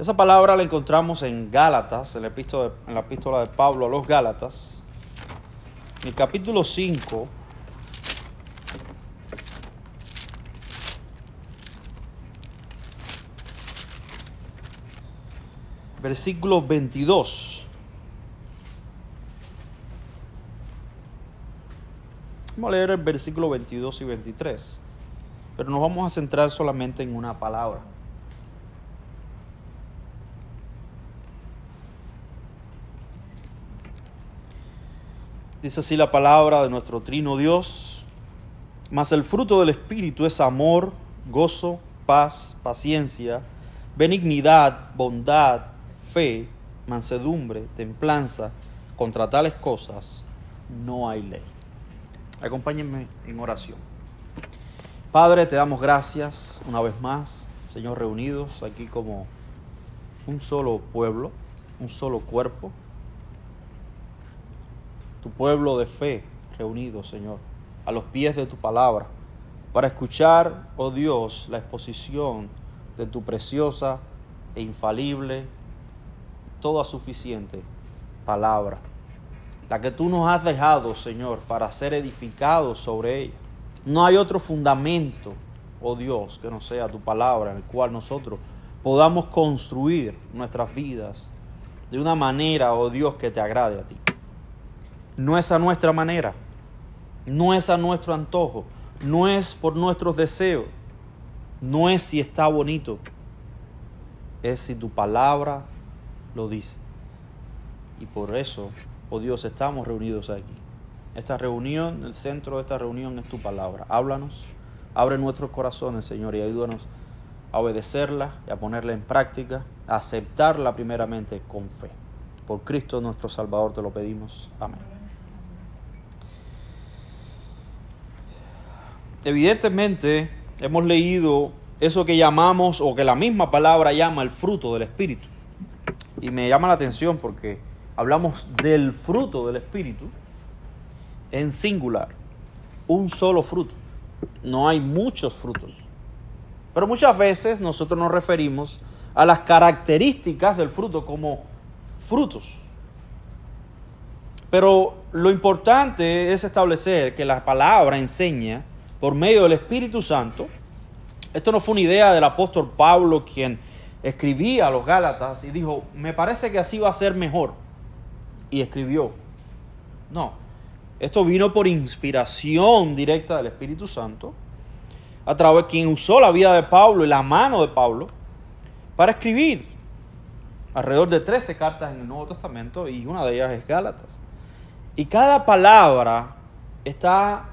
Esa palabra la encontramos en Gálatas, en la epístola, en la epístola de Pablo a los Gálatas, en el capítulo 5. Versículo 22. Vamos a leer el versículo 22 y 23, pero nos vamos a centrar solamente en una palabra. Dice así la palabra de nuestro trino Dios. Mas el fruto del Espíritu es amor, gozo, paz, paciencia, benignidad, bondad, fe, mansedumbre, templanza. Contra tales cosas no hay ley. Acompáñenme en oración. Padre, te damos gracias una vez más, Señor, reunidos aquí como un solo pueblo, un solo cuerpo tu pueblo de fe reunido, Señor, a los pies de tu palabra, para escuchar, oh Dios, la exposición de tu preciosa e infalible, toda suficiente palabra, la que tú nos has dejado, Señor, para ser edificados sobre ella. No hay otro fundamento, oh Dios, que no sea tu palabra, en el cual nosotros podamos construir nuestras vidas de una manera, oh Dios, que te agrade a ti no es a nuestra manera, no es a nuestro antojo, no es por nuestros deseos, no es si está bonito, es si tu palabra lo dice. Y por eso, oh Dios, estamos reunidos aquí. Esta reunión, el centro de esta reunión es tu palabra. Háblanos, abre nuestros corazones, Señor, y ayúdanos a obedecerla y a ponerla en práctica, a aceptarla primeramente con fe. Por Cristo nuestro Salvador te lo pedimos. Amén. Evidentemente hemos leído eso que llamamos o que la misma palabra llama el fruto del Espíritu. Y me llama la atención porque hablamos del fruto del Espíritu en singular, un solo fruto. No hay muchos frutos. Pero muchas veces nosotros nos referimos a las características del fruto como frutos. Pero lo importante es establecer que la palabra enseña por medio del Espíritu Santo. Esto no fue una idea del apóstol Pablo quien escribía a los Gálatas y dijo, me parece que así va a ser mejor. Y escribió. No, esto vino por inspiración directa del Espíritu Santo, a través de quien usó la vida de Pablo y la mano de Pablo para escribir alrededor de 13 cartas en el Nuevo Testamento y una de ellas es Gálatas. Y cada palabra está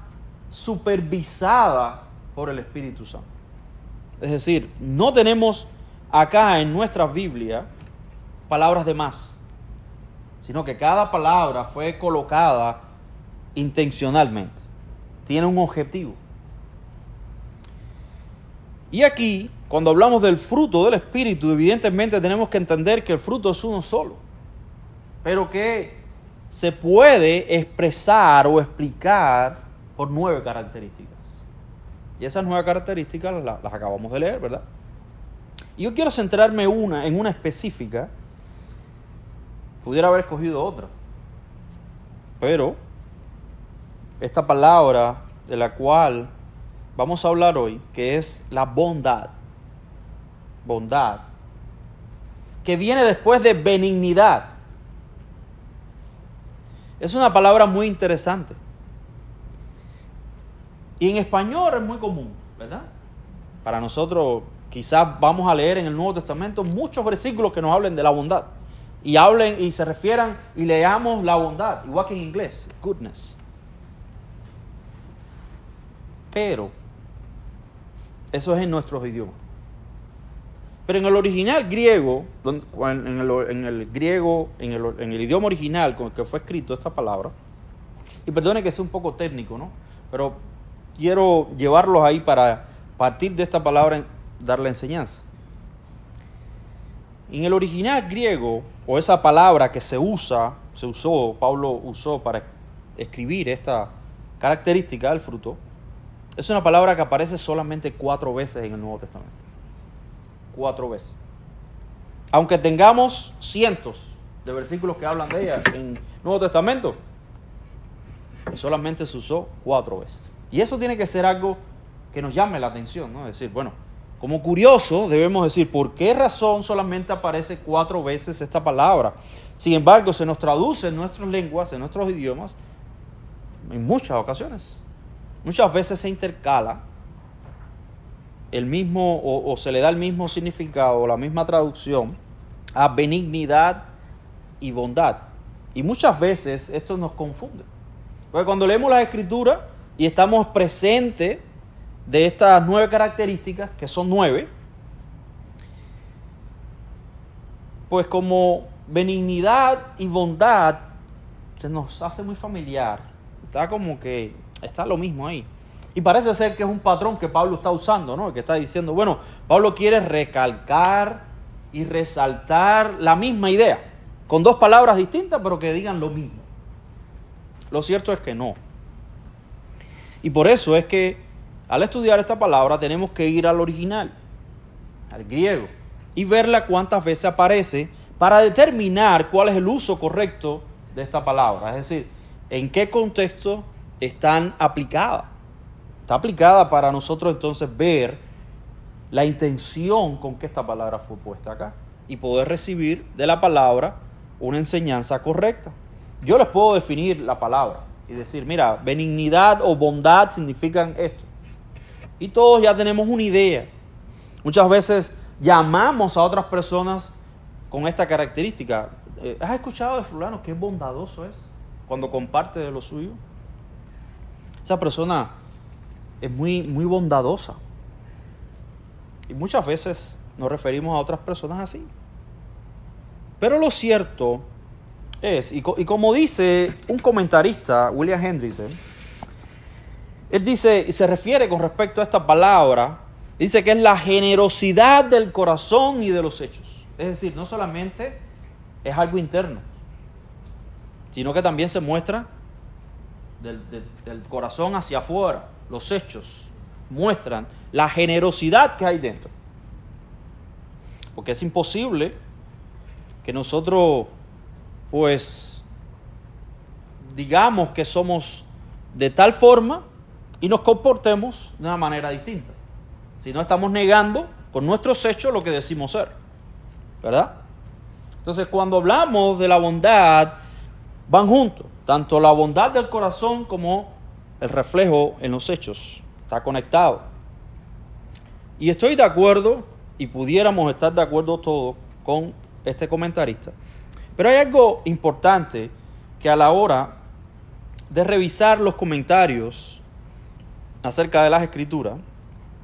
supervisada por el Espíritu Santo. Es decir, no tenemos acá en nuestra Biblia palabras de más, sino que cada palabra fue colocada intencionalmente. Tiene un objetivo. Y aquí, cuando hablamos del fruto del Espíritu, evidentemente tenemos que entender que el fruto es uno solo, pero que se puede expresar o explicar por nueve características. Y esas nueve características las, acabamos de leer, ¿verdad? Y yo quiero centrarme una, en una específica. Pudiera haber escogido otra. Pero esta palabra de la cual vamos a hablar hoy, que es la bondad. Bondad. Que viene después de benignidad. Es una palabra muy interesante. Y en español es muy común, ¿verdad? Para nosotros quizás vamos a leer en el Nuevo Testamento muchos versículos que nos hablen de la bondad. Y hablen y se refieran y leamos la bondad, igual que en inglés, goodness. Pero eso es en nuestros idiomas. Pero en el original griego, en el, griego, en el, en el idioma original con el que fue escrito esta palabra, y perdone que sea un poco técnico, ¿no? Pero quiero llevarlos ahí para partir de esta palabra dar la enseñanza. En el original griego, o esa palabra que se usa, se usó, Pablo usó para escribir esta característica del fruto, es una palabra que aparece solamente cuatro veces en el Nuevo Testamento. Cuatro veces. aunque tengamos cientos de versículos que hablan de ella en el Nuevo Testamento, solamente se usó cuatro veces. Y eso tiene que ser algo que nos llame la atención, ¿no? Es decir, bueno, como curioso debemos decir, ¿por qué razón solamente aparece cuatro veces esta palabra? Sin embargo, se nos traduce en nuestras lenguas, en nuestros idiomas, en muchas ocasiones. Muchas veces se intercala el mismo o, se le da el mismo significado o la misma traducción a benignidad y bondad. Y muchas veces esto nos confunde. Porque cuando leemos las escrituras y estamos presentes de estas nueve características, que son nueve, pues como benignidad y bondad se nos hace muy familiar. Está como que está lo mismo ahí. Y parece ser que es un patrón que Pablo está usando, ¿no? Que está diciendo, bueno, Pablo quiere recalcar y resaltar la misma idea, con dos palabras distintas, pero que digan lo mismo. Lo cierto es que no. Y por eso es que al estudiar esta palabra tenemos que ir al original, al griego, y verla cuántas veces aparece para determinar cuál es el uso correcto de esta palabra. Es decir, en qué contexto están aplicadas. Está aplicada para nosotros entonces ver la intención con que esta palabra fue puesta acá y poder recibir de la palabra una enseñanza correcta. Yo les puedo definir la palabra y decir, mira, benignidad o bondad significan esto. Y todos ya tenemos una idea. Muchas veces llamamos a otras personas con esta característica. Eh, ¿Has escuchado de fulano qué bondadoso es cuando comparte de lo suyo? Esa persona es muy, muy bondadosa. Y muchas veces nos referimos a otras personas así. Pero lo cierto es, y, como dice un comentarista, William Hendrickson, él dice, y se refiere con respecto a esta palabra, dice que es la generosidad del corazón y de los hechos. Es decir, no solamente es algo interno, sino que también se muestra del corazón hacia afuera los hechos muestran la generosidad que hay dentro. Porque es imposible que nosotros, pues, digamos que somos de tal forma y nos comportemos de una manera distinta. Si no estamos negando con nuestros hechos lo que decimos ser. ¿Verdad? Entonces, cuando hablamos de la bondad, van juntos. Tanto la bondad del corazón como el reflejo en los hechos. Está conectado. Y estoy de acuerdo, y pudiéramos estar de acuerdo todos con este comentarista. Pero hay algo importante que a la hora de revisar los comentarios acerca de las escrituras,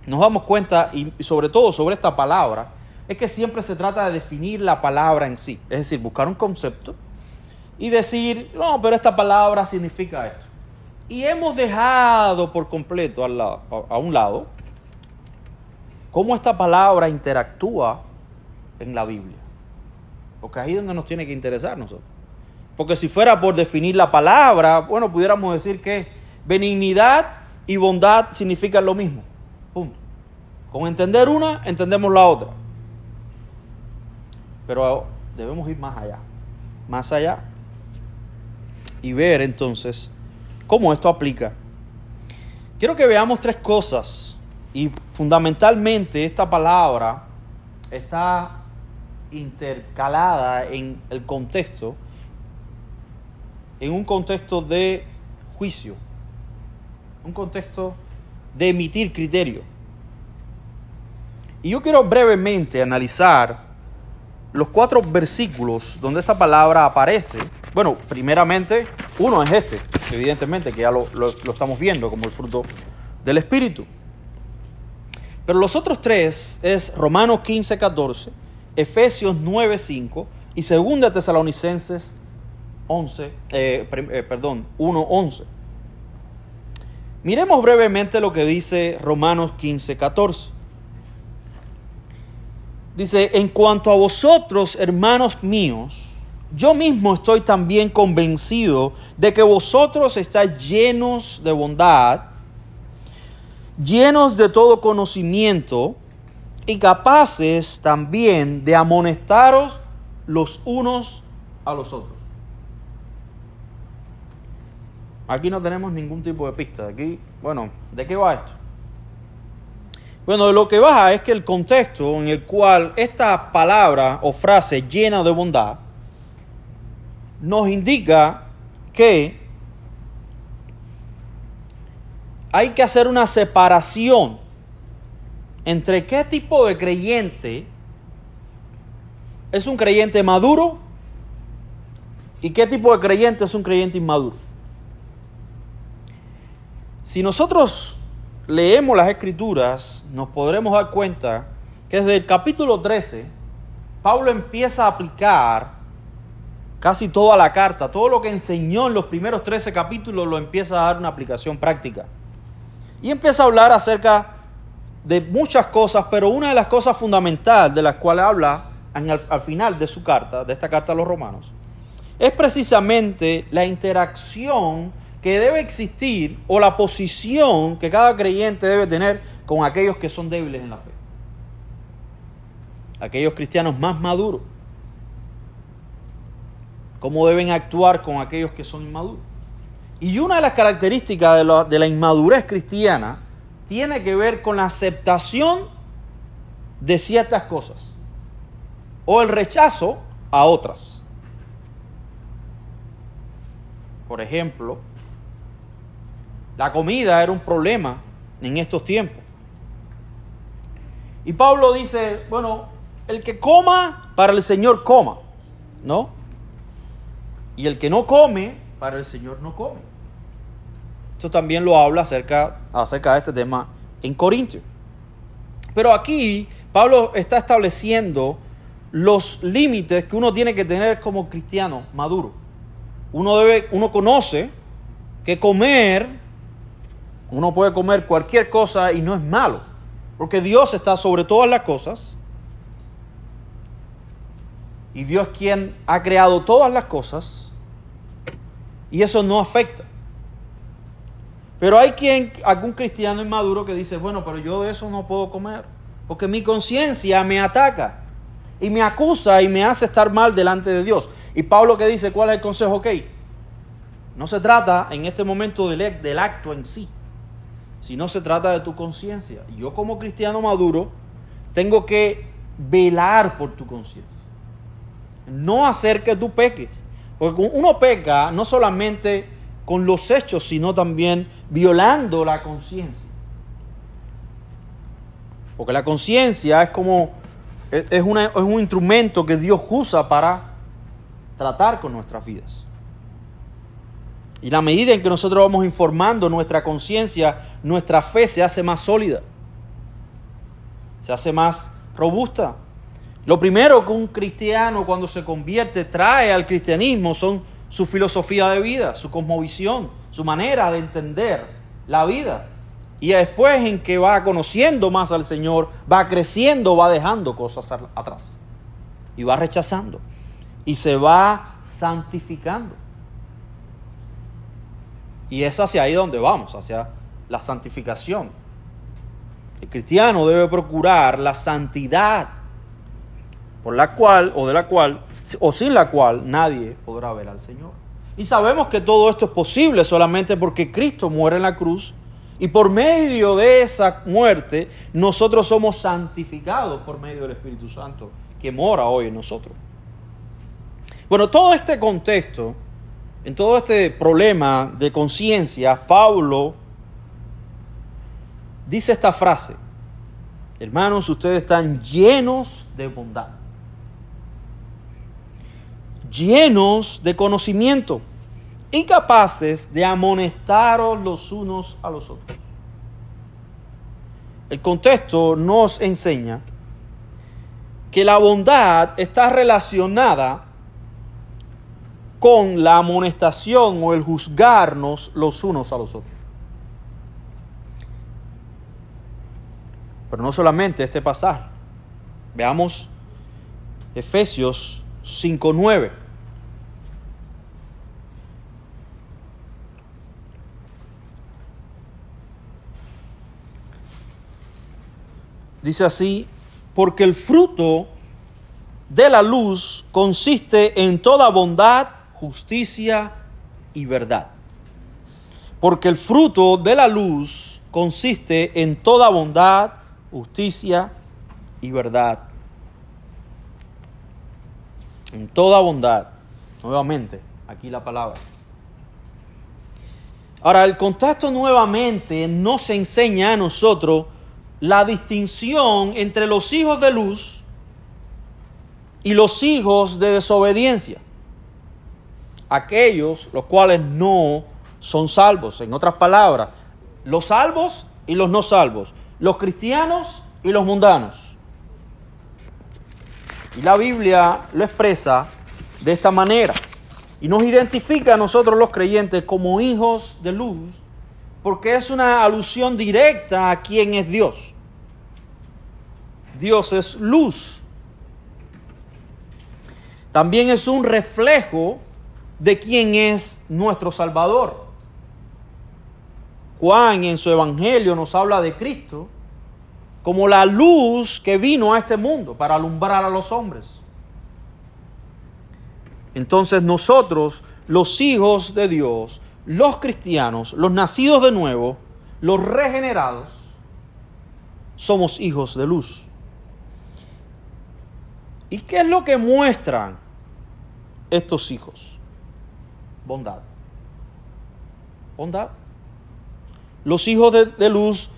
nos damos cuenta, y sobre todo sobre esta palabra, es que siempre se trata de definir la palabra en sí. Es decir, buscar un concepto y decir, no, pero esta palabra significa esto. Y hemos dejado por completo a un lado cómo esta palabra interactúa en la Biblia. Porque ahí es donde nos tiene que interesar nosotros. Porque si fuera por definir la palabra, bueno, pudiéramos decir que benignidad y bondad significan lo mismo. Punto. Con entender una, entendemos la otra. Pero debemos ir más allá. Más allá. Y ver entonces cómo esto aplica. Quiero que veamos tres cosas y fundamentalmente esta palabra está intercalada en el contexto, en un contexto de juicio, un contexto de emitir criterio. Y yo quiero brevemente analizar los cuatro versículos donde esta palabra aparece. Bueno, primeramente, uno es este, evidentemente, que ya lo, estamos viendo como el fruto del Espíritu. Pero los otros tres es Romanos 15, 14, Efesios 9, 5 y 2 Tesalonicenses 11, eh, eh, perdón, 1, 11. Miremos brevemente lo que dice Romanos 15, 14. Dice, en cuanto a vosotros, hermanos míos, yo mismo estoy también convencido de que vosotros estáis llenos de bondad, llenos de todo conocimiento, y capaces también de amonestaros los unos a los otros. Aquí no tenemos ningún tipo de pista. Aquí, bueno, ¿de qué va esto? Bueno, lo que va es que el contexto en el cual esta palabra o frase llena de bondad nos indica que hay que hacer una separación entre qué tipo de creyente es un creyente maduro y qué tipo de creyente es un creyente inmaduro. Si nosotros leemos las escrituras, nos podremos dar cuenta que desde el capítulo 13, Pablo empieza a aplicar casi toda la carta, todo lo que enseñó en los primeros 13 capítulos lo empieza a dar una aplicación práctica. Y empieza a hablar acerca de muchas cosas, pero una de las cosas fundamentales de las cuales habla al, final de su carta, de esta carta a los romanos, es precisamente la interacción que debe existir o la posición que cada creyente debe tener con aquellos que son débiles en la fe. Aquellos cristianos más maduros. Cómo deben actuar con aquellos que son inmaduros. Y una de las características de la, inmadurez cristiana tiene que ver con la aceptación de ciertas cosas o el rechazo a otras. Por ejemplo, la comida era un problema en estos tiempos. Y Pablo dice, bueno, el que coma, para el Señor coma, ¿no? Y el que no come, para el Señor no come. También lo habla acerca, acerca de este tema en Corintios. Pero aquí Pablo está estableciendo los límites que uno tiene que tener como cristiano maduro. Uno debe, uno conoce que comer uno puede comer cualquier cosa y no es malo, porque Dios está sobre todas las cosas. Y Dios quien ha creado todas las cosas. Y eso no afecta. Pero hay quien, algún cristiano inmaduro que dice, bueno, pero yo de eso no puedo comer. Porque mi conciencia me ataca. Y me acusa y me hace estar mal delante de Dios. Y Pablo que dice, ¿cuál es el consejo? Ok. No se trata en este momento del, del acto en sí si no se trata de tu conciencia. Yo como cristiano maduro tengo que velar por tu conciencia. No hacer que tú peques. Porque uno peca no solamente con los hechos, sino también violando la conciencia. Porque la conciencia es como, es, es un instrumento que Dios usa para tratar con nuestras vidas. Y la medida en que nosotros vamos informando nuestra conciencia, nuestra fe se hace más sólida, se hace más robusta. Lo primero que un cristiano cuando se convierte trae al cristianismo son su filosofía de vida, su cosmovisión, su manera de entender la vida. Y después en que va conociendo más al Señor, va creciendo, va dejando cosas atrás. Y va rechazando. Y se va santificando. Y es hacia ahí donde vamos, hacia la santificación. El cristiano debe procurar la santidad por la cual o de la cual o sin la cual nadie podrá ver al Señor. Y sabemos que todo esto es posible solamente porque Cristo muere en la cruz y por medio de esa muerte nosotros somos santificados por medio del Espíritu Santo que mora hoy en nosotros. Bueno, todo este contexto en todo este problema de conciencia, Pablo dice esta frase, hermanos, ustedes están llenos de bondad, llenos de conocimiento y capaces de amonestaros los unos a los otros. El contexto nos enseña que la bondad está relacionada con la amonestación o el juzgarnos los unos a los otros. Pero no solamente este pasaje. Veamos Efesios 5.9. Dice así porque el fruto de la luz consiste en toda bondad, justicia y verdad. Porque el fruto de la luz consiste en toda bondad, justicia y verdad. En toda bondad. Nuevamente, aquí la palabra. Ahora, el contacto nuevamente nos enseña a nosotros la distinción entre los hijos de luz y los hijos de desobediencia. Aquellos los cuales no son salvos. En otras palabras, los salvos y los no salvos. Los cristianos y los mundanos. Y la Biblia lo expresa de esta manera. Y nos identifica a nosotros los creyentes como hijos de luz, porque es una alusión directa a quién es Dios. Dios es luz. También es un reflejo de quién es nuestro Salvador. Juan en su Evangelio nos habla de Cristo como la luz que vino a este mundo para alumbrar a los hombres. Entonces nosotros, los hijos de Dios, los cristianos, los nacidos de nuevo, los regenerados, somos hijos de luz. ¿Y qué es lo que muestran estos hijos? Bondad. Bondad. Los hijos de, luz,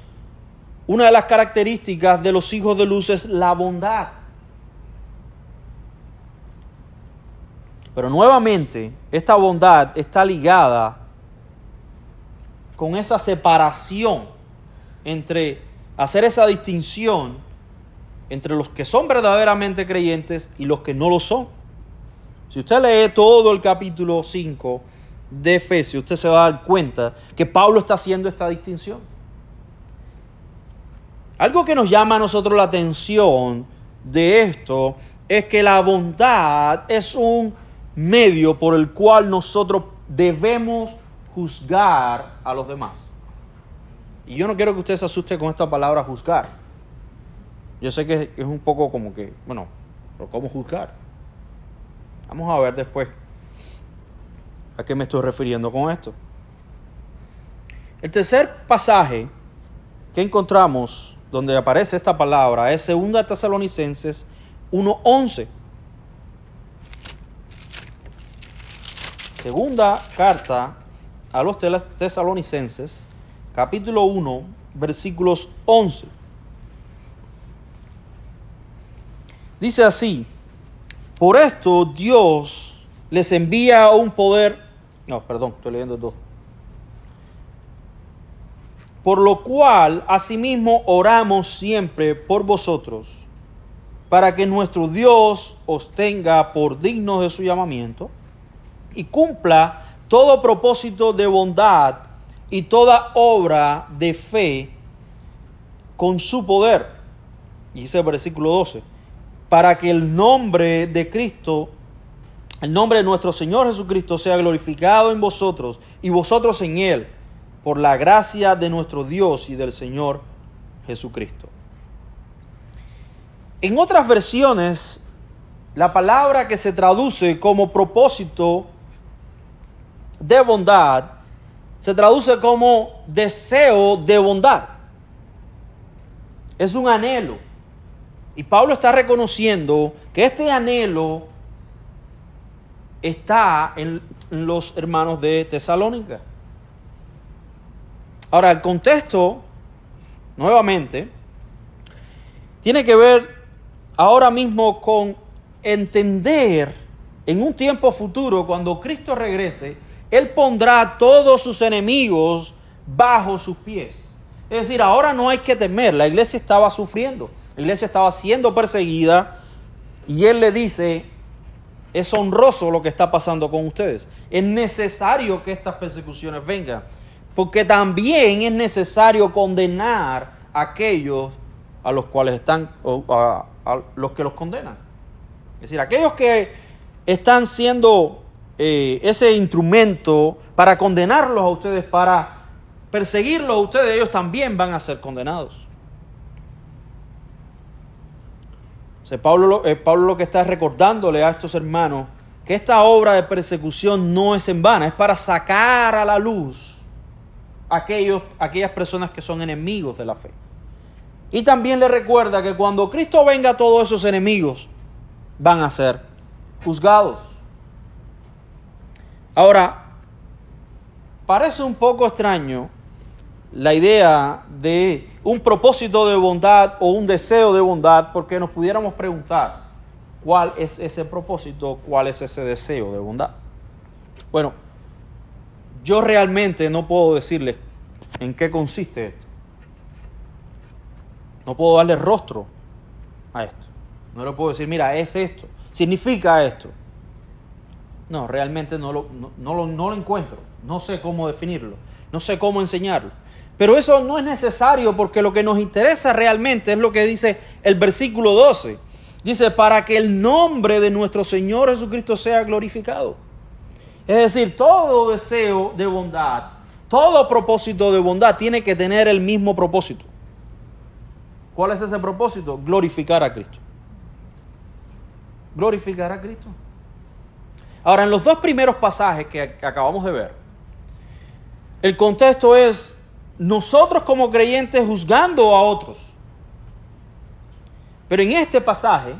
una de las características de los hijos de luz es la bondad. Pero nuevamente, esta bondad está ligada con esa separación entre hacer esa distinción entre los que son verdaderamente creyentes y los que no lo son. Si usted lee todo el capítulo 5 de Efesios, usted se va a dar cuenta que Pablo está haciendo esta distinción. Algo que nos llama a nosotros la atención de esto es que la bondad es un medio por el cual nosotros debemos juzgar a los demás. Y yo no quiero que usted se asuste con esta palabra juzgar. Yo sé que es un poco como que, bueno, pero ¿cómo juzgar? Vamos a ver después a qué me estoy refiriendo con esto. El tercer pasaje que encontramos donde aparece esta palabra es 2 Tesalonicenses 1.11. Segunda carta a los tesalonicenses, capítulo 1, versículos 11. Dice así, por esto Dios les envía un poder, no, perdón, estoy leyendo dos. Por lo cual, asimismo, oramos siempre por vosotros, para que nuestro Dios os tenga por dignos de su llamamiento y cumpla todo propósito de bondad y toda obra de fe con su poder. Y dice el versículo 12, para que el nombre de Cristo, el nombre de nuestro Señor Jesucristo sea glorificado en vosotros y vosotros en Él, por la gracia de nuestro Dios y del Señor Jesucristo. En otras versiones, la palabra que se traduce como propósito de bondad se traduce como deseo de bondad. Es un anhelo. Y Pablo está reconociendo que este anhelo está en los hermanos de Tesalónica. Ahora, el contexto, nuevamente, tiene que ver ahora mismo con entender en un tiempo futuro, cuando Cristo regrese, él pondrá a todos sus enemigos bajo sus pies. Es decir, ahora no hay que temer, la iglesia estaba sufriendo, la iglesia estaba siendo perseguida y Él le dice, es honroso lo que está pasando con ustedes, es necesario que estas persecuciones vengan, porque también es necesario condenar a aquellos a los cuales están, a, los que los condenan. Es decir, aquellos que están siendo eh, ese instrumento para condenarlos a ustedes, para perseguirlos a ustedes, ellos también van a ser condenados. Pablo, eh, Pablo lo que está recordándole a estos hermanos que esta obra de persecución no es en vano, es para sacar a la luz aquellos, aquellas personas que son enemigos de la fe. Y también le recuerda que cuando Cristo venga, todos esos enemigos van a ser juzgados. Ahora, parece un poco extraño la idea de un propósito de bondad o un deseo de bondad, porque nos pudiéramos preguntar cuál es ese propósito, cuál es ese deseo de bondad. Bueno, yo realmente no puedo decirles en qué consiste esto. No puedo darle rostro a esto. No le puedo decir, mira, es esto, significa esto. No, realmente no lo, no, lo, encuentro. No sé cómo definirlo. No sé cómo enseñarlo. Pero eso no es necesario porque lo que nos interesa realmente es lo que dice el versículo 12. Dice, para que el nombre de nuestro Señor Jesucristo sea glorificado. Es decir, todo deseo de bondad, todo propósito de bondad tiene que tener el mismo propósito. ¿Cuál es ese propósito? Glorificar a Cristo. Glorificar a Cristo. Ahora, en los dos primeros pasajes que acabamos de ver, el contexto es nosotros como creyentes juzgando a otros. Pero en este pasaje,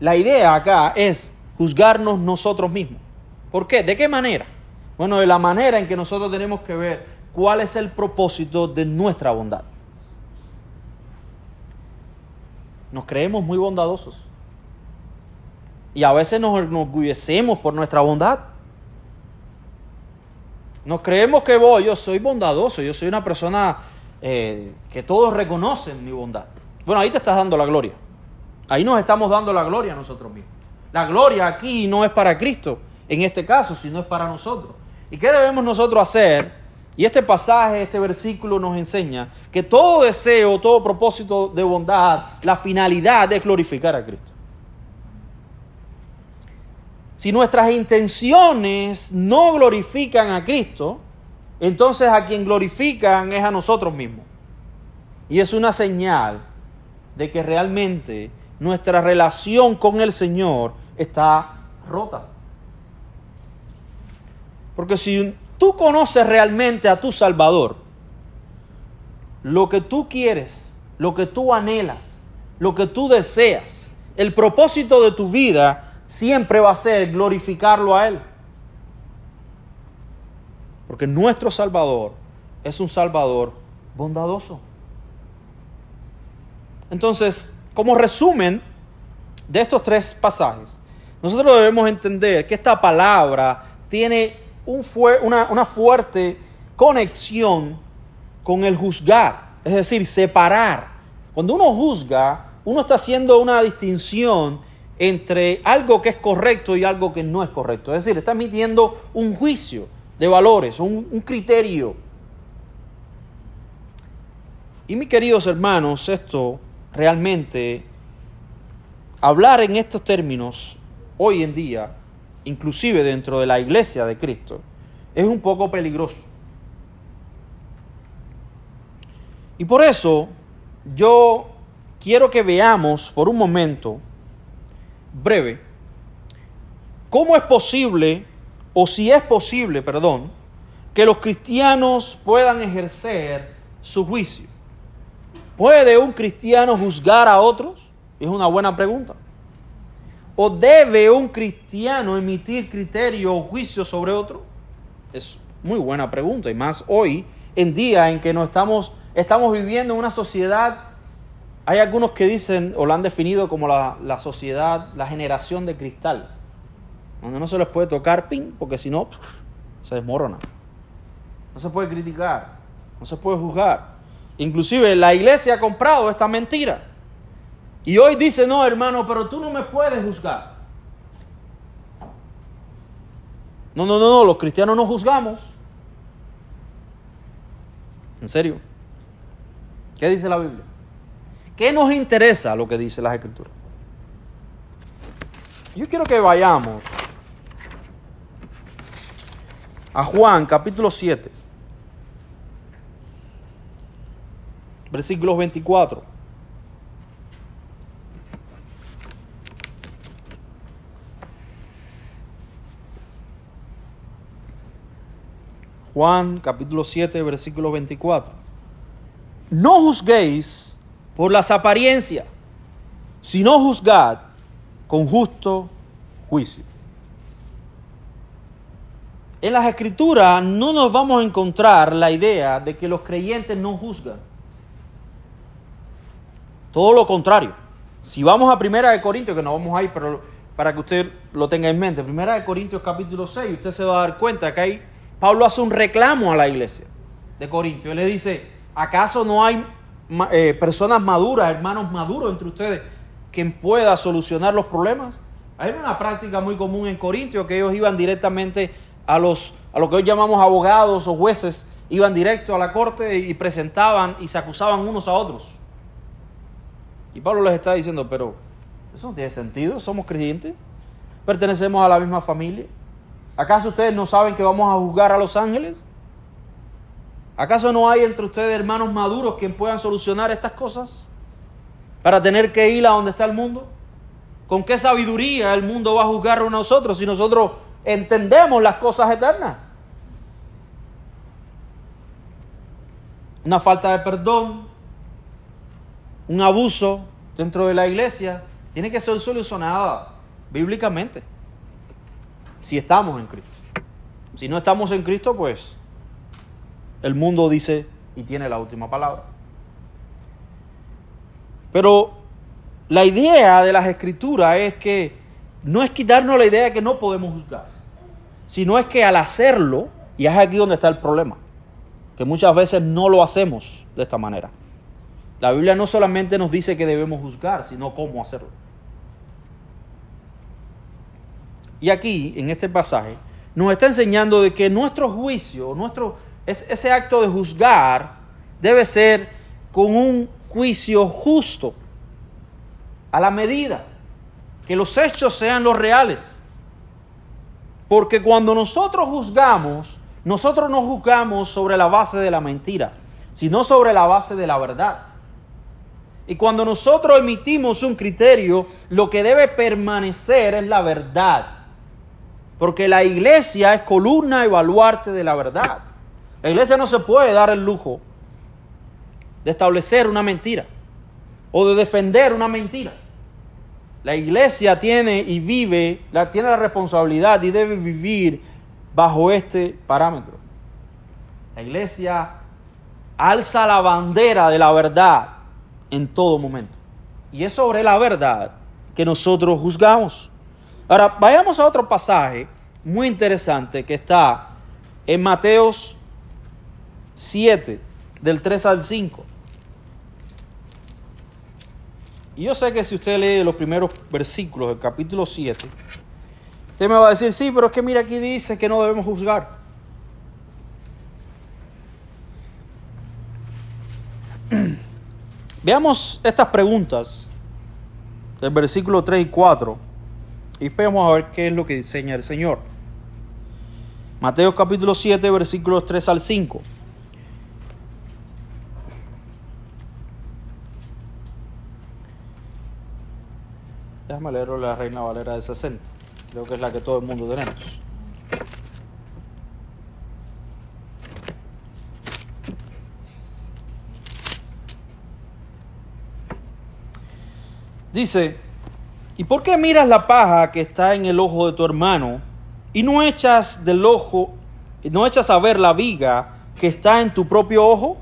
la idea acá es juzgarnos nosotros mismos. ¿Por qué? ¿De qué manera? Bueno, de la manera en que nosotros tenemos que ver cuál es el propósito de nuestra bondad. Nos creemos muy bondadosos. Y a veces nos enorgullecemos por nuestra bondad. Nos creemos que voy, yo soy bondadoso, yo soy una persona eh, que todos reconocen mi bondad. Bueno, ahí te estás dando la gloria. Ahí nos estamos dando la gloria a nosotros mismos. La gloria aquí no es para Cristo, en este caso, sino es para nosotros. ¿Y qué debemos nosotros hacer? Y este pasaje, este versículo nos enseña que todo deseo, todo propósito de bondad, la finalidad es glorificar a Cristo. Si nuestras intenciones no glorifican a Cristo, entonces a quien glorifican es a nosotros mismos. Y es una señal de que realmente nuestra relación con el Señor está rota. Porque si tú conoces realmente a tu Salvador, lo que tú quieres, lo que tú anhelas, lo que tú deseas, el propósito de tu vida siempre va a ser glorificarlo a Él. Porque nuestro Salvador es un Salvador bondadoso. Entonces, como resumen de estos tres pasajes, nosotros debemos entender que esta palabra tiene una, una fuerte conexión con el juzgar, es decir, separar. Cuando uno juzga, uno está haciendo una distinción entre algo que es correcto y algo que no es correcto. Es decir, está emitiendo un juicio de valores, un, un criterio. Y mis queridos hermanos, esto realmente, hablar en estos términos hoy en día, inclusive dentro de la iglesia de Cristo, es un poco peligroso. Y por eso yo quiero que veamos por un momento breve, ¿cómo es posible, o si es posible, perdón, que los cristianos puedan ejercer su juicio? ¿Puede un cristiano juzgar a otros? Es una buena pregunta. ¿O debe un cristiano emitir criterio o juicio sobre otro? Es muy buena pregunta, y más hoy en día en que no estamos, estamos viviendo en una sociedad hay algunos que dicen o lo han definido como la, sociedad, la generación de cristal, donde no se les puede tocar ping, porque si no, se desmorona. No se puede criticar, no se puede juzgar. Inclusive la iglesia ha comprado esta mentira. Y hoy dice, no, hermano, pero tú no me puedes juzgar. No, no, no, no, los cristianos no juzgamos. ¿En serio? ¿Qué dice la Biblia? ¿Qué nos interesa lo que dice las escrituras? Yo quiero que vayamos a Juan capítulo 7, versículos 24. Juan capítulo 7, versículo 24. No juzguéis por las apariencias, sino juzgad con justo juicio. En las escrituras no nos vamos a encontrar la idea de que los creyentes no juzgan. Todo lo contrario. Si vamos a Primera de Corintios, que no vamos a ir, pero para que usted lo tenga en mente, Primera de Corintios capítulo 6, usted se va a dar cuenta que ahí Pablo hace un reclamo a la iglesia de Corintios. Él le dice, ¿acaso no hay eh, personas maduras, hermanos maduros entre ustedes, quien pueda solucionar los problemas? Hay una práctica muy común en Corintios que ellos iban directamente a los a lo que hoy llamamos abogados o jueces, iban directo a la corte y presentaban y se acusaban unos a otros. Y Pablo les está diciendo, pero eso no tiene sentido, somos creyentes, pertenecemos a la misma familia. ¿Acaso ustedes no saben que vamos a juzgar a los ángeles? ¿Acaso no hay entre ustedes hermanos maduros quien puedan solucionar estas cosas? Para tener que ir a donde está el mundo. ¿Con qué sabiduría el mundo va a juzgar a nosotros si nosotros entendemos las cosas eternas? Una falta de perdón, un abuso dentro de la iglesia, tiene que ser solucionada bíblicamente. Si estamos en Cristo. Si no estamos en Cristo, pues el mundo dice y tiene la última palabra. Pero la idea de las escrituras es que no es quitarnos la idea de que no podemos juzgar, sino es que al hacerlo, y es aquí donde está el problema, que muchas veces no lo hacemos de esta manera. La Biblia no solamente nos dice que debemos juzgar, sino cómo hacerlo. Y aquí, en este pasaje, nos está enseñando de que nuestro juicio, nuestro, ese acto de juzgar, debe ser con un juicio justo, a la medida, que los hechos sean los reales. Porque cuando nosotros juzgamos, nosotros no juzgamos sobre la base de la mentira, sino sobre la base de la verdad. Y cuando nosotros emitimos un criterio, lo que debe permanecer es la verdad. Porque la iglesia es columna y baluarte de la verdad. La iglesia no se puede dar el lujo de establecer una mentira o de defender una mentira. La iglesia tiene y vive, la, tiene la responsabilidad y debe vivir bajo este parámetro. La iglesia alza la bandera de la verdad en todo momento. Y es sobre la verdad que nosotros juzgamos. Ahora, vayamos a otro pasaje muy interesante que está en Mateos 7, del 3 al 5. Y yo sé que si usted lee los primeros versículos del capítulo 7, usted me va a decir, sí, pero es que mira aquí dice que no debemos juzgar. Veamos estas preguntas del versículo 3 y 4 y vamos a ver qué es lo que diseña el Señor. Mateo capítulo 7, versículos 3 al 5. Déjame leerlo la Reina Valera de 60. Creo que es la que todo el mundo tenemos. Dice, ¿y por qué miras la paja que está en el ojo de tu hermano y no echas del ojo, no echas a ver la viga que está en tu propio ojo?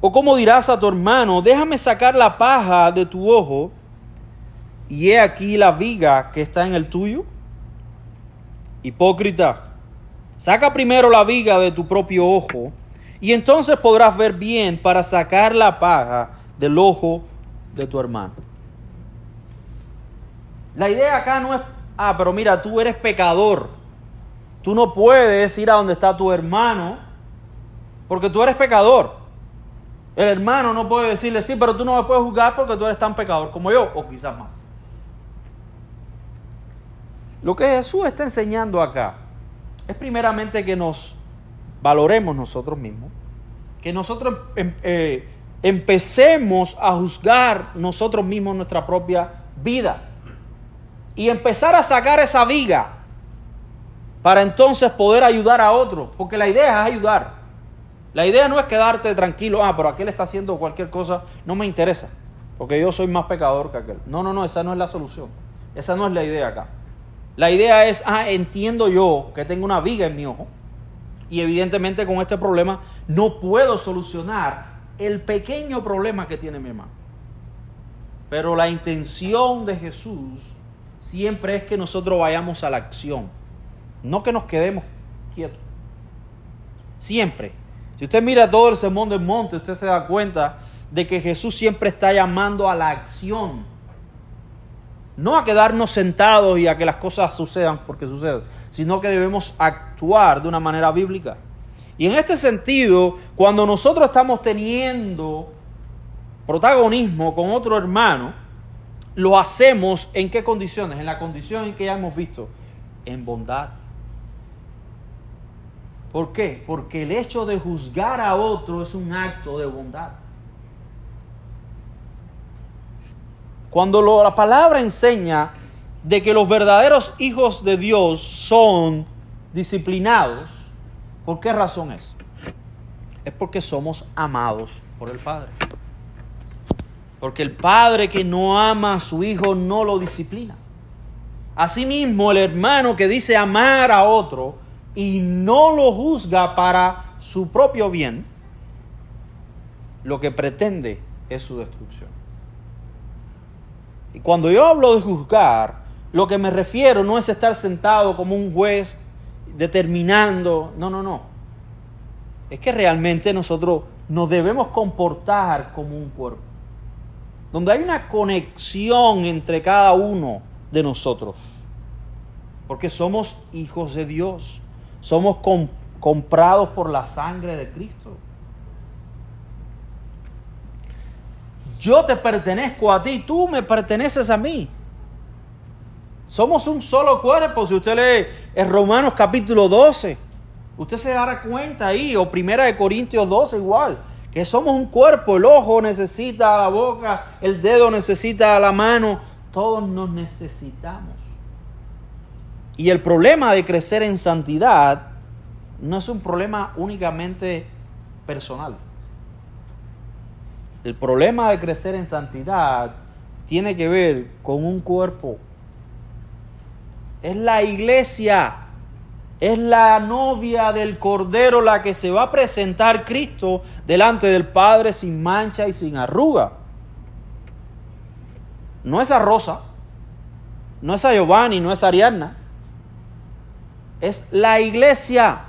¿O cómo dirás a tu hermano, déjame sacar la paja de tu ojo y he aquí la viga que está en el tuyo? Hipócrita, saca primero la viga de tu propio ojo y entonces podrás ver bien para sacar la paja del ojo de tu hermano. La idea acá no es, ah, pero mira, tú eres pecador. Tú no puedes ir a donde está tu hermano porque tú eres pecador. El hermano no puede decirle, sí, pero tú no me puedes juzgar porque tú eres tan pecador como yo, o quizás más. Lo que Jesús está enseñando acá es primeramente que nos valoremos nosotros mismos, que nosotros em, eh, empecemos a juzgar nosotros mismos nuestra propia vida y empezar a sacar esa viga para entonces poder ayudar a otro, porque la idea es ayudar. La idea no es quedarte tranquilo, ah, pero aquel está haciendo cualquier cosa, no me interesa, porque yo soy más pecador que aquel. No, no, no, esa no es la solución. Esa no es la idea acá. La idea es, ah, entiendo yo que tengo una viga en mi ojo y evidentemente con este problema no puedo solucionar el pequeño problema que tiene mi hermano. Pero la intención de Jesús siempre es que nosotros vayamos a la acción, no que nos quedemos quietos. Siempre. Si usted mira todo el sermón del monte, usted se da cuenta de que Jesús siempre está llamando a la acción. No a quedarnos sentados y a que las cosas sucedan porque suceden, sino que debemos actuar de una manera bíblica. Y en este sentido, cuando nosotros estamos teniendo protagonismo con otro hermano, lo hacemos en qué condiciones? En la condición en que ya hemos visto, en bondad. ¿Por qué? Porque el hecho de juzgar a otro es un acto de bondad. Cuando la palabra enseña de que los verdaderos hijos de Dios son disciplinados, ¿por qué razón es? Es porque somos amados por el Padre. Porque el padre que no ama a su hijo no lo disciplina. Asimismo, el hermano que dice amar a otro y no lo juzga para su propio bien, lo que pretende es su destrucción. Y cuando yo hablo de juzgar, lo que me refiero no es estar sentado como un juez determinando, no, no, no. Es que realmente nosotros nos debemos comportar como un cuerpo donde hay una conexión entre cada uno de nosotros. Porque somos hijos de Dios, somos comprados por la sangre de Cristo. Yo te pertenezco a ti, tú me perteneces a mí. Somos un solo cuerpo. Si usted lee en Romanos capítulo 12, usted se dará cuenta ahí, o Primera de Corintios 12 igual que somos un cuerpo, el ojo necesita la boca, el dedo necesita la mano, todos nos necesitamos. Y el problema de crecer en santidad no es un problema únicamente personal. El problema de crecer en santidad tiene que ver con un cuerpo. Es la iglesia es la novia del Cordero la que se va a presentar Cristo delante del Padre sin mancha y sin arruga. No es a Rosa, no es a Giovanni, no es a Ariadna. Es la iglesia.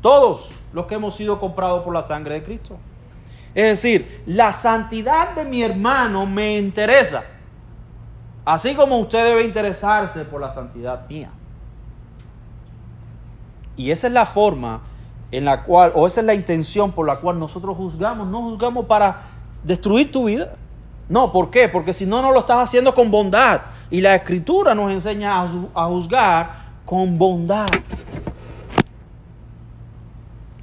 Todos los que hemos sido comprados por la sangre de Cristo. Es decir, la santidad de mi hermano me interesa. Así como usted debe interesarse por la santidad mía. Y esa es la forma en la cual, o esa es la intención por la cual nosotros juzgamos. No juzgamos para destruir tu vida. No, ¿por qué? Porque si no, no lo estás haciendo con bondad. Y la escritura nos enseña a juzgar con bondad.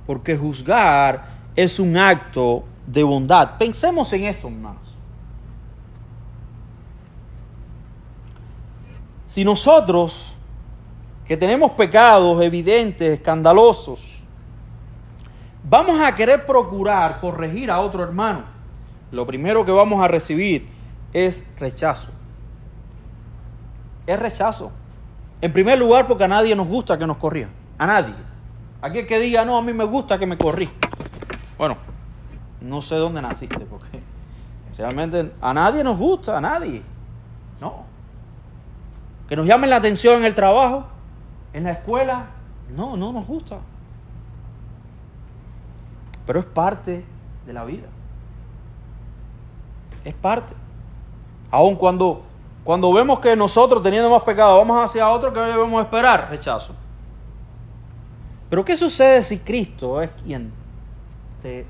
Porque juzgar es un acto de bondad. Pensemos en esto, hermanos. Si nosotros que tenemos pecados evidentes, escandalosos, vamos a querer procurar corregir a otro hermano, lo primero que vamos a recibir es rechazo. Es rechazo. En primer lugar, porque a nadie nos gusta que nos corría. A nadie. Aquel que diga, no, a mí me gusta que me corrí. Bueno, no sé dónde naciste, porque realmente a nadie nos gusta, a nadie. No. Que nos llamen la atención en el trabajo, en la escuela, no, no nos gusta. Pero es parte de la vida. Es parte. Aun cuando, cuando vemos que nosotros teniendo más pecado vamos hacia otro, ¿qué debemos esperar? Rechazo. Pero ¿qué sucede si Cristo es quien te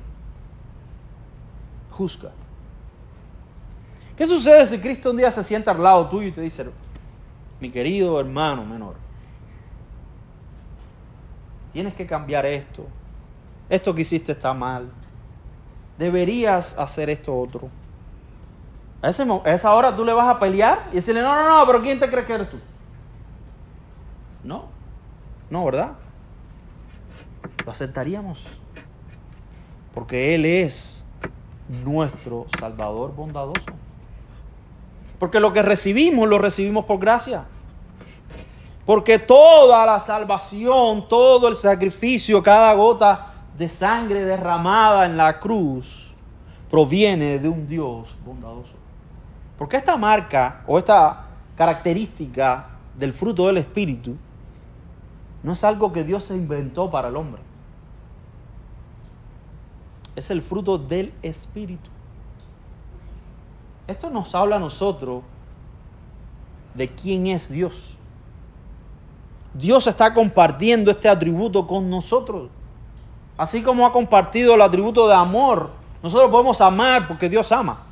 juzga? ¿Qué sucede si Cristo un día se sienta al lado tuyo y te dice, mi querido hermano menor, tienes que cambiar esto, esto que hiciste está mal, deberías hacer esto otro. A, esa hora tú le vas a pelear y decirle, no, no, no, pero ¿quién te cree que eres tú? No. No, ¿verdad? Lo aceptaríamos. Porque Él es nuestro Salvador bondadoso. Porque lo que recibimos lo recibimos por gracia. Porque toda la salvación, todo el sacrificio, cada gota de sangre derramada en la cruz proviene de un Dios bondadoso. Porque esta marca o esta característica del fruto del Espíritu no es algo que Dios se inventó para el hombre. Es el fruto del Espíritu. Esto nos habla a nosotros de quién es Dios. Dios está compartiendo este atributo con nosotros. Así como ha compartido el atributo de amor, nosotros podemos amar porque Dios ama.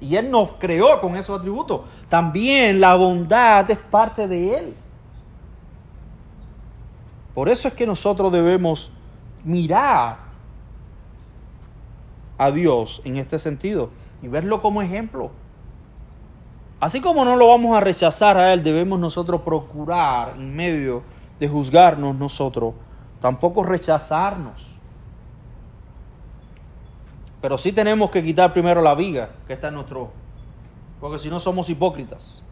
Y Él nos creó con esos atributos. También la bondad es parte de Él. Por eso es que nosotros debemos mirar a Dios en este sentido y verlo como ejemplo. Así como no lo vamos a rechazar a Él, debemos nosotros procurar en medio de juzgarnos nosotros, tampoco rechazarnos. Pero sí tenemos que quitar primero la viga que está en nuestro porque si no somos hipócritas.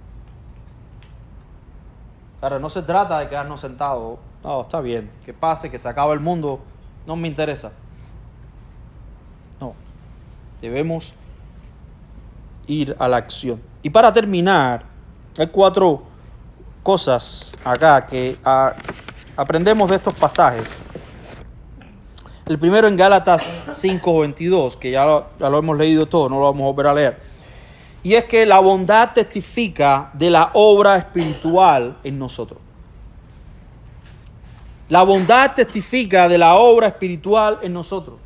Ahora, no se trata de quedarnos sentados, no, está bien, que pase, que se acabe el mundo, no me interesa. Debemos ir a la acción. Y para terminar, hay cuatro cosas acá que ah, aprendemos de estos pasajes. El primero en Gálatas 5:22, que ya lo, ya lo hemos leído todo, no lo vamos a volver a leer. Y es que la bondad testifica de la obra espiritual en nosotros. La bondad testifica de la obra espiritual en nosotros.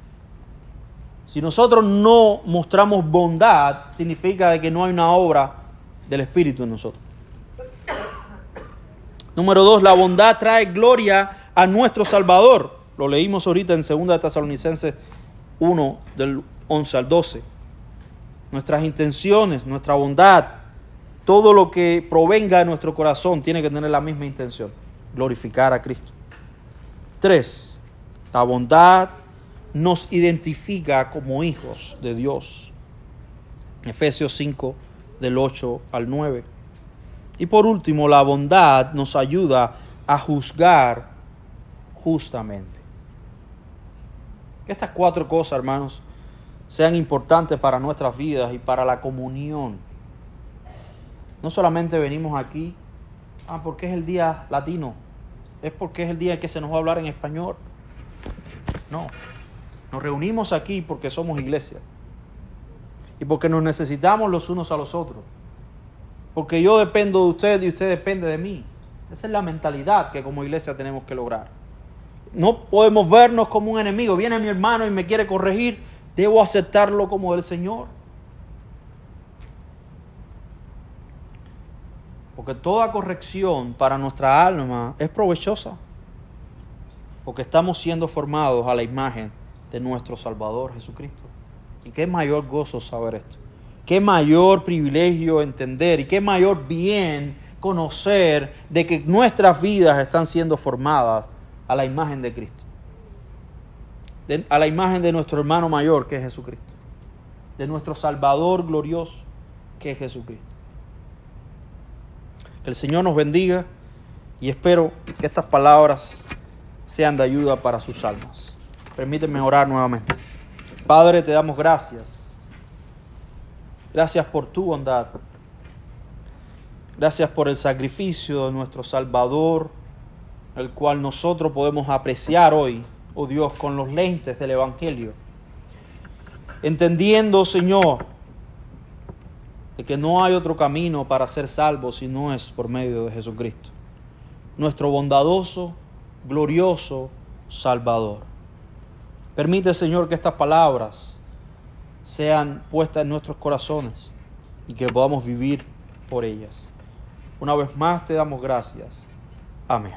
Si nosotros no mostramos bondad, significa que no hay una obra del Espíritu en nosotros. Número dos, la bondad trae gloria a nuestro Salvador. Lo leímos ahorita en 2 Tesalonicenses 1, del 11 al 12. Nuestras intenciones, nuestra bondad, todo lo que provenga de nuestro corazón tiene que tener la misma intención, glorificar a Cristo. Tres, la bondad nos identifica como hijos de Dios. Efesios 5 del 8 al 9. Y por último, la bondad nos ayuda a juzgar justamente. Estas cuatro cosas, hermanos, sean importantes para nuestras vidas y para la comunión. No solamente venimos aquí, ah, porque es el día latino, es porque es el día en que se nos va a hablar en español. No, nos reunimos aquí porque somos iglesia. Y porque nos necesitamos los unos a los otros. Porque yo dependo de usted y usted depende de mí. Esa es la mentalidad que como iglesia tenemos que lograr. No podemos vernos como un enemigo. Viene mi hermano y me quiere corregir. Debo aceptarlo como del Señor. Porque toda corrección para nuestra alma es provechosa. Porque estamos siendo formados a la imagen de nuestro Salvador Jesucristo. Y qué mayor gozo saber esto. Qué mayor privilegio entender y qué mayor bien conocer de que nuestras vidas están siendo formadas a la imagen de Cristo. a la imagen de nuestro hermano mayor que es Jesucristo. De nuestro Salvador glorioso que es Jesucristo. Que el Señor nos bendiga y espero que estas palabras sean de ayuda para sus almas. Permíteme orar nuevamente. Padre, te damos gracias. Gracias por tu bondad. Gracias por el sacrificio de nuestro Salvador, el cual nosotros podemos apreciar hoy, oh Dios, con los lentes del Evangelio. Entendiendo, Señor, de que no hay otro camino para ser salvo si no es por medio de Jesucristo, nuestro bondadoso, glorioso Salvador. Permite, Señor, que estas palabras sean puestas en nuestros corazones y que podamos vivir por ellas. Una vez más te damos gracias. Amén.